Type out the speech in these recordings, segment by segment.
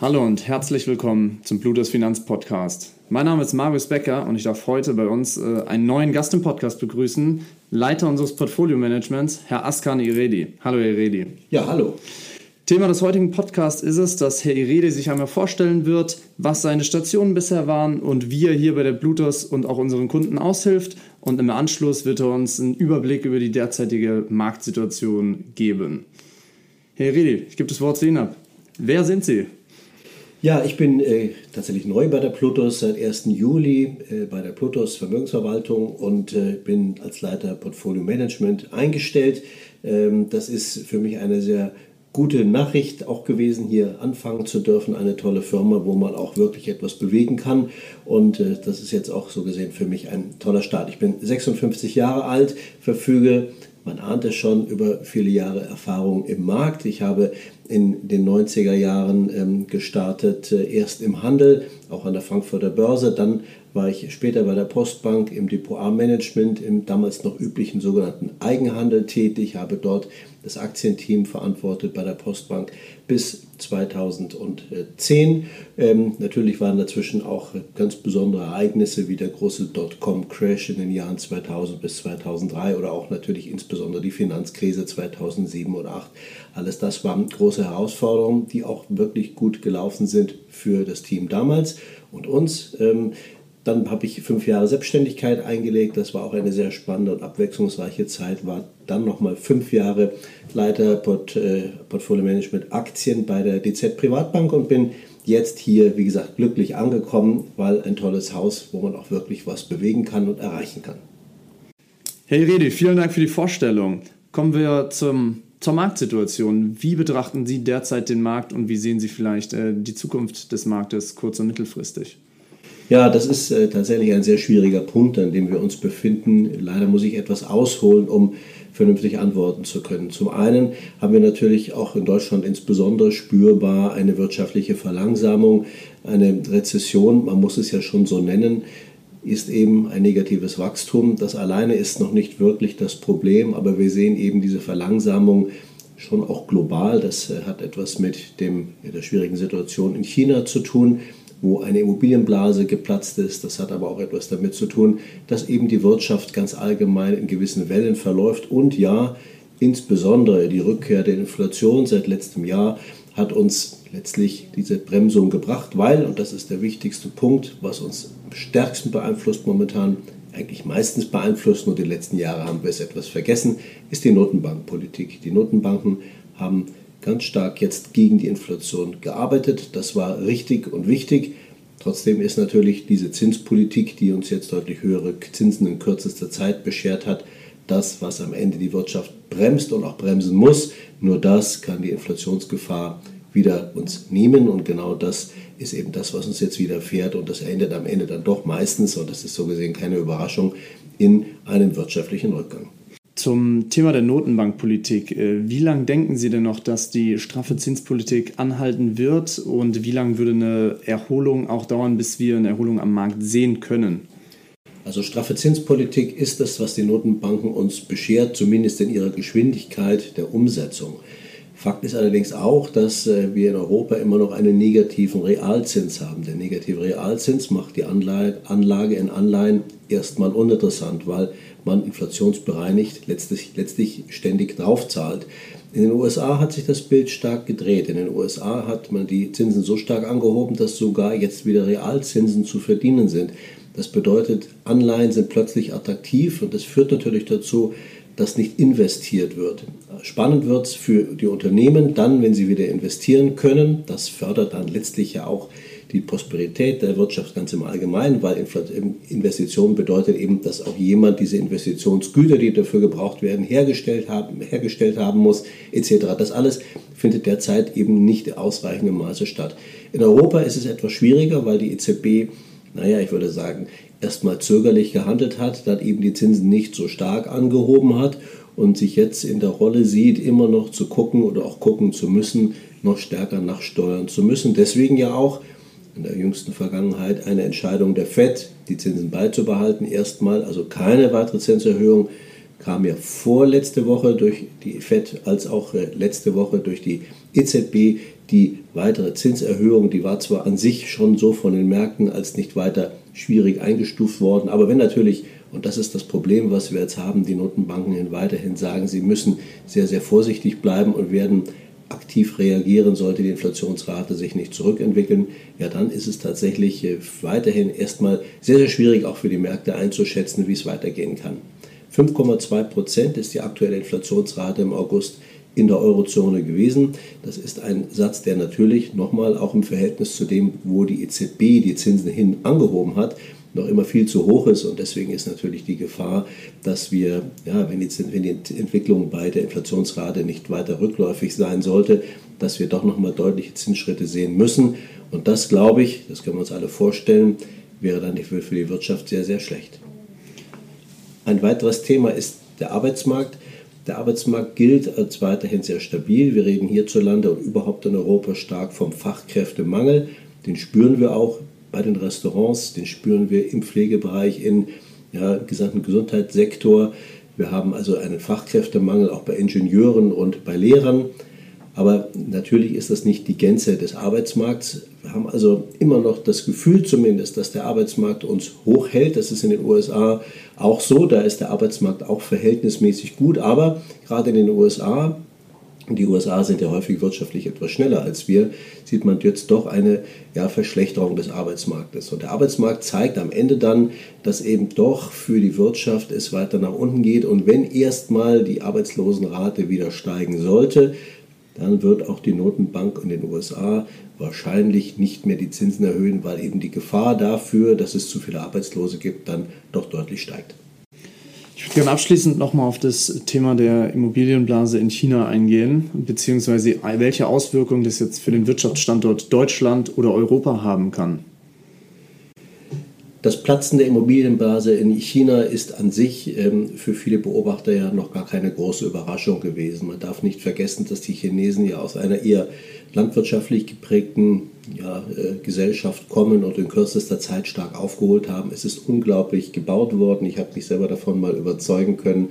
Hallo und herzlich willkommen zum Bluters Finanz Podcast. Mein Name ist Marius Becker und ich darf heute bei uns äh, einen neuen Gast im Podcast begrüßen, Leiter unseres Portfolio-Managements, Herr Askan Iredi. Hallo, Herr Iredi. Ja, hallo. Thema des heutigen Podcasts ist es, dass Herr Iredi sich einmal vorstellen wird, was seine Stationen bisher waren und wie er hier bei der Blutos und auch unseren Kunden aushilft. Und im Anschluss wird er uns einen Überblick über die derzeitige Marktsituation geben. Herr Iredi, ich gebe das Wort zu Ihnen ab. Wer sind Sie? Ja, ich bin äh, tatsächlich neu bei der Plutos seit 1. Juli äh, bei der Plutos Vermögensverwaltung und äh, bin als Leiter Portfolio Management eingestellt. Ähm, das ist für mich eine sehr gute Nachricht auch gewesen, hier anfangen zu dürfen. Eine tolle Firma, wo man auch wirklich etwas bewegen kann. Und äh, das ist jetzt auch so gesehen für mich ein toller Start. Ich bin 56 Jahre alt, verfüge man ahnt es schon über viele Jahre Erfahrung im Markt. Ich habe in den 90er Jahren ähm, gestartet, äh, erst im Handel, auch an der Frankfurter Börse, dann war ich später bei der Postbank im Depot Management, im damals noch üblichen sogenannten Eigenhandel tätig, habe dort das Aktienteam verantwortet bei der Postbank bis 2010. Ähm, natürlich waren dazwischen auch ganz besondere Ereignisse wie der große Dotcom-Crash in den Jahren 2000 bis 2003 oder auch natürlich insbesondere die Finanzkrise 2007 oder 2008. Alles das waren große Herausforderungen, die auch wirklich gut gelaufen sind für das Team damals und uns. Ähm, dann habe ich fünf Jahre Selbstständigkeit eingelegt. Das war auch eine sehr spannende und abwechslungsreiche Zeit. War dann nochmal fünf Jahre Leiter Port, äh, Portfolio Management Aktien bei der DZ Privatbank und bin jetzt hier, wie gesagt, glücklich angekommen, weil ein tolles Haus, wo man auch wirklich was bewegen kann und erreichen kann. Hey Redi, vielen Dank für die Vorstellung. Kommen wir zum, zur Marktsituation. Wie betrachten Sie derzeit den Markt und wie sehen Sie vielleicht äh, die Zukunft des Marktes kurz- und mittelfristig? Ja, das ist äh, tatsächlich ein sehr schwieriger Punkt, an dem wir uns befinden. Leider muss ich etwas ausholen, um vernünftig antworten zu können. Zum einen haben wir natürlich auch in Deutschland insbesondere spürbar eine wirtschaftliche Verlangsamung, eine Rezession, man muss es ja schon so nennen, ist eben ein negatives Wachstum. Das alleine ist noch nicht wirklich das Problem, aber wir sehen eben diese Verlangsamung schon auch global. Das äh, hat etwas mit dem, der schwierigen Situation in China zu tun wo eine Immobilienblase geplatzt ist. Das hat aber auch etwas damit zu tun, dass eben die Wirtschaft ganz allgemein in gewissen Wellen verläuft und ja, insbesondere die Rückkehr der Inflation seit letztem Jahr hat uns letztlich diese Bremsung gebracht, weil, und das ist der wichtigste Punkt, was uns am stärksten beeinflusst momentan, eigentlich meistens beeinflusst, nur die letzten Jahre haben wir es etwas vergessen, ist die Notenbankpolitik. Die Notenbanken haben ganz stark jetzt gegen die Inflation gearbeitet. Das war richtig und wichtig. Trotzdem ist natürlich diese Zinspolitik, die uns jetzt deutlich höhere Zinsen in kürzester Zeit beschert hat, das, was am Ende die Wirtschaft bremst und auch bremsen muss. Nur das kann die Inflationsgefahr wieder uns nehmen und genau das ist eben das, was uns jetzt widerfährt und das endet am Ende dann doch meistens, und das ist so gesehen keine Überraschung, in einem wirtschaftlichen Rückgang. Zum Thema der Notenbankpolitik. Äh, wie lange denken Sie denn noch, dass die straffe Zinspolitik anhalten wird und wie lange würde eine Erholung auch dauern, bis wir eine Erholung am Markt sehen können? Also straffe Zinspolitik ist das, was die Notenbanken uns beschert, zumindest in ihrer Geschwindigkeit der Umsetzung. Fakt ist allerdings auch, dass äh, wir in Europa immer noch einen negativen Realzins haben. Der negative Realzins macht die Anlage in Anleihen erstmal uninteressant, weil man inflationsbereinigt letztlich, letztlich ständig draufzahlt. In den USA hat sich das Bild stark gedreht. In den USA hat man die Zinsen so stark angehoben, dass sogar jetzt wieder Realzinsen zu verdienen sind. Das bedeutet, Anleihen sind plötzlich attraktiv und das führt natürlich dazu, dass nicht investiert wird. Spannend wird es für die Unternehmen dann, wenn sie wieder investieren können. Das fördert dann letztlich ja auch die Prosperität der Wirtschaft ganz im Allgemeinen, weil Investition bedeutet eben, dass auch jemand diese Investitionsgüter, die dafür gebraucht werden, hergestellt haben, hergestellt haben muss, etc. Das alles findet derzeit eben nicht in ausreichendem Maße statt. In Europa ist es etwas schwieriger, weil die EZB, naja, ich würde sagen, erstmal zögerlich gehandelt hat, dann eben die Zinsen nicht so stark angehoben hat und sich jetzt in der Rolle sieht, immer noch zu gucken oder auch gucken zu müssen, noch stärker nachsteuern zu müssen. Deswegen ja auch in der jüngsten Vergangenheit eine Entscheidung der FED, die Zinsen beizubehalten. Erstmal, also keine weitere Zinserhöhung, kam ja vorletzte Woche durch die FED als auch äh, letzte Woche durch die EZB. Die weitere Zinserhöhung, die war zwar an sich schon so von den Märkten als nicht weiter schwierig eingestuft worden, aber wenn natürlich, und das ist das Problem, was wir jetzt haben, die Notenbanken weiterhin sagen, sie müssen sehr, sehr vorsichtig bleiben und werden aktiv reagieren, sollte die Inflationsrate sich nicht zurückentwickeln, ja, dann ist es tatsächlich äh, weiterhin erstmal sehr, sehr schwierig, auch für die Märkte einzuschätzen, wie es weitergehen kann. 5,2 Prozent ist die aktuelle Inflationsrate im August in der Eurozone gewesen. Das ist ein Satz, der natürlich nochmal auch im Verhältnis zu dem, wo die EZB die Zinsen hin angehoben hat, noch immer viel zu hoch ist. Und deswegen ist natürlich die Gefahr, dass wir, ja, wenn die, wenn die Entwicklung bei der Inflationsrate nicht weiter rückläufig sein sollte, dass wir doch nochmal deutliche Zinsschritte sehen müssen. Und das, glaube ich, das können wir uns alle vorstellen, wäre dann für die Wirtschaft sehr, sehr schlecht. Ein weiteres Thema ist der Arbeitsmarkt. Der Arbeitsmarkt gilt als weiterhin sehr stabil. Wir reden hierzulande und überhaupt in Europa stark vom Fachkräftemangel. Den spüren wir auch bei den Restaurants, den spüren wir im Pflegebereich, im ja, gesamten Gesundheitssektor. Wir haben also einen Fachkräftemangel auch bei Ingenieuren und bei Lehrern. Aber natürlich ist das nicht die Gänze des Arbeitsmarkts. Wir haben also immer noch das Gefühl zumindest, dass der Arbeitsmarkt uns hochhält. Das ist in den USA auch so. Da ist der Arbeitsmarkt auch verhältnismäßig gut. Aber gerade in den USA die USA sind ja häufig wirtschaftlich etwas schneller als wir, sieht man jetzt doch eine ja, Verschlechterung des Arbeitsmarktes. Und der Arbeitsmarkt zeigt am Ende dann, dass eben doch für die Wirtschaft es weiter nach unten geht. Und wenn erstmal die Arbeitslosenrate wieder steigen sollte, dann wird auch die Notenbank in den USA wahrscheinlich nicht mehr die Zinsen erhöhen, weil eben die Gefahr dafür, dass es zu viele Arbeitslose gibt, dann doch deutlich steigt. Ich würde gerne abschließend nochmal auf das Thema der Immobilienblase in China eingehen, beziehungsweise welche Auswirkungen das jetzt für den Wirtschaftsstandort Deutschland oder Europa haben kann. Das Platzen der Immobilienblase in China ist an sich ähm, für viele Beobachter ja noch gar keine große Überraschung gewesen. Man darf nicht vergessen, dass die Chinesen ja aus einer eher landwirtschaftlich geprägten ja, äh, Gesellschaft kommen und in kürzester Zeit stark aufgeholt haben. Es ist unglaublich gebaut worden. Ich habe mich selber davon mal überzeugen können.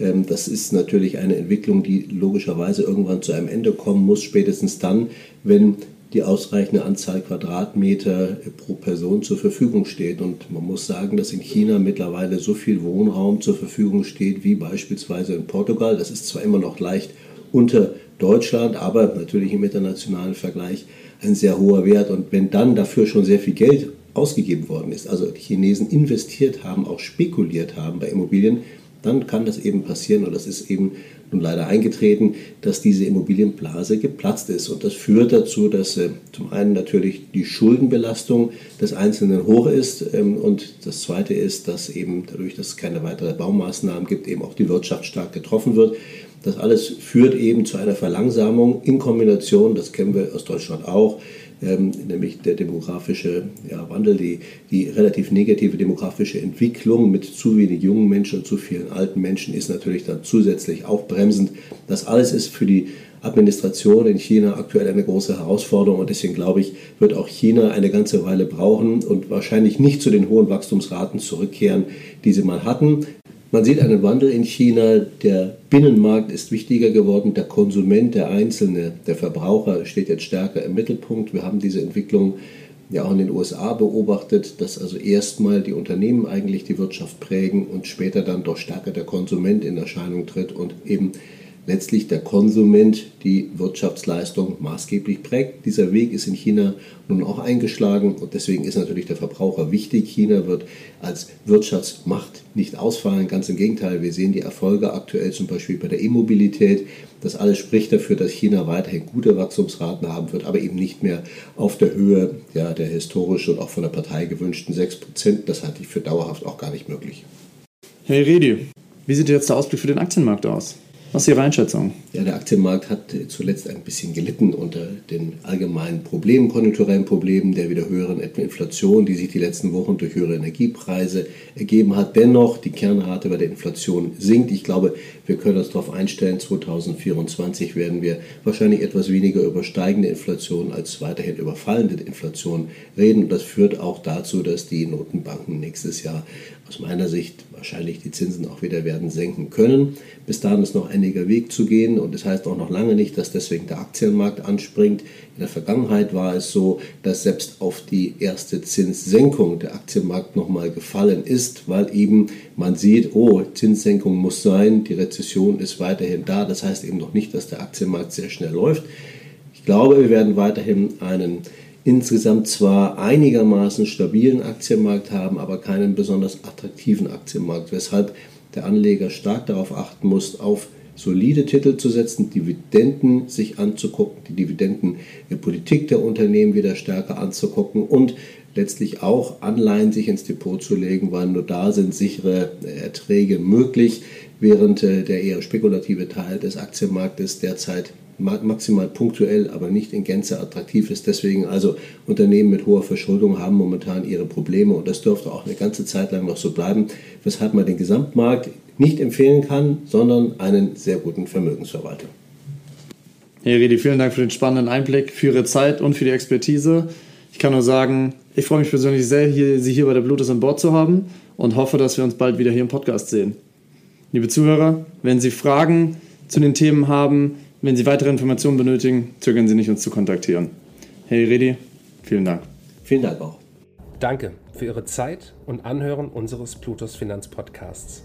Ähm, das ist natürlich eine Entwicklung, die logischerweise irgendwann zu einem Ende kommen muss, spätestens dann, wenn die ausreichende Anzahl Quadratmeter pro Person zur Verfügung steht. Und man muss sagen, dass in China mittlerweile so viel Wohnraum zur Verfügung steht wie beispielsweise in Portugal. Das ist zwar immer noch leicht unter Deutschland, aber natürlich im internationalen Vergleich ein sehr hoher Wert. Und wenn dann dafür schon sehr viel Geld ausgegeben worden ist, also die Chinesen investiert haben, auch spekuliert haben bei Immobilien, dann kann das eben passieren und das ist eben nun leider eingetreten, dass diese Immobilienblase geplatzt ist. Und das führt dazu, dass äh, zum einen natürlich die Schuldenbelastung des Einzelnen hoch ist ähm, und das Zweite ist, dass eben dadurch, dass es keine weiteren Baumaßnahmen gibt, eben auch die Wirtschaft stark getroffen wird. Das alles führt eben zu einer Verlangsamung in Kombination, das kennen wir aus Deutschland auch, ähm, nämlich der demografische ja, Wandel, die, die relativ negative demografische Entwicklung mit zu wenig jungen Menschen und zu vielen alten Menschen ist natürlich dann zusätzlich auch bremsend. Das alles ist für die Administration in China aktuell eine große Herausforderung und deswegen glaube ich, wird auch China eine ganze Weile brauchen und wahrscheinlich nicht zu den hohen Wachstumsraten zurückkehren, die sie mal hatten. Man sieht einen Wandel in China. Der Binnenmarkt ist wichtiger geworden. Der Konsument, der Einzelne, der Verbraucher steht jetzt stärker im Mittelpunkt. Wir haben diese Entwicklung ja auch in den USA beobachtet, dass also erstmal die Unternehmen eigentlich die Wirtschaft prägen und später dann doch stärker der Konsument in Erscheinung tritt und eben letztlich der Konsument die Wirtschaftsleistung maßgeblich prägt. Dieser Weg ist in China nun auch eingeschlagen und deswegen ist natürlich der Verbraucher wichtig. China wird als Wirtschaftsmacht nicht ausfallen, ganz im Gegenteil. Wir sehen die Erfolge aktuell zum Beispiel bei der E-Mobilität. Das alles spricht dafür, dass China weiterhin gute Wachstumsraten haben wird, aber eben nicht mehr auf der Höhe ja, der historisch und auch von der Partei gewünschten 6%. Das halte ich für dauerhaft auch gar nicht möglich. Herr Redi, wie sieht jetzt der Ausblick für den Aktienmarkt aus? Was ist Ihre Einschätzung? Ja, der Aktienmarkt hat zuletzt ein bisschen gelitten unter den allgemeinen Problemen, konjunkturellen Problemen, der wieder höheren Inflation, die sich die letzten Wochen durch höhere Energiepreise ergeben hat. Dennoch, die Kernrate bei der Inflation sinkt. Ich glaube, wir können uns darauf einstellen, 2024 werden wir wahrscheinlich etwas weniger über steigende Inflation als weiterhin über fallende Inflation reden. Und das führt auch dazu, dass die Notenbanken nächstes Jahr aus meiner Sicht wahrscheinlich die Zinsen auch wieder werden senken können. Bis dahin ist noch einiger Weg zu gehen und das heißt auch noch lange nicht, dass deswegen der Aktienmarkt anspringt. In der Vergangenheit war es so, dass selbst auf die erste Zinssenkung der Aktienmarkt nochmal gefallen ist, weil eben man sieht, oh, Zinssenkung muss sein, die Rezession ist weiterhin da. Das heißt eben noch nicht, dass der Aktienmarkt sehr schnell läuft. Ich glaube, wir werden weiterhin einen insgesamt zwar einigermaßen stabilen Aktienmarkt haben, aber keinen besonders attraktiven Aktienmarkt, weshalb der Anleger stark darauf achten muss, auf solide Titel zu setzen, Dividenden sich anzugucken, die Dividendenpolitik der Unternehmen wieder stärker anzugucken und letztlich auch Anleihen sich ins Depot zu legen, weil nur da sind sichere Erträge möglich, während äh, der eher spekulative Teil des Aktienmarktes derzeit maximal punktuell, aber nicht in Gänze attraktiv ist. Deswegen also Unternehmen mit hoher Verschuldung haben momentan ihre Probleme und das dürfte auch eine ganze Zeit lang noch so bleiben, weshalb man den Gesamtmarkt nicht empfehlen kann, sondern einen sehr guten Vermögensverwalter. Herr Redi, vielen Dank für den spannenden Einblick, für Ihre Zeit und für die Expertise. Ich kann nur sagen, ich freue mich persönlich sehr, hier, Sie hier bei der Bluetooth an Bord zu haben und hoffe, dass wir uns bald wieder hier im Podcast sehen. Liebe Zuhörer, wenn Sie Fragen zu den Themen haben, wenn Sie weitere Informationen benötigen, zögern Sie nicht, uns zu kontaktieren. Herr Redi, vielen Dank. Vielen Dank auch. Danke für Ihre Zeit und Anhören unseres Plutos Finanzpodcasts.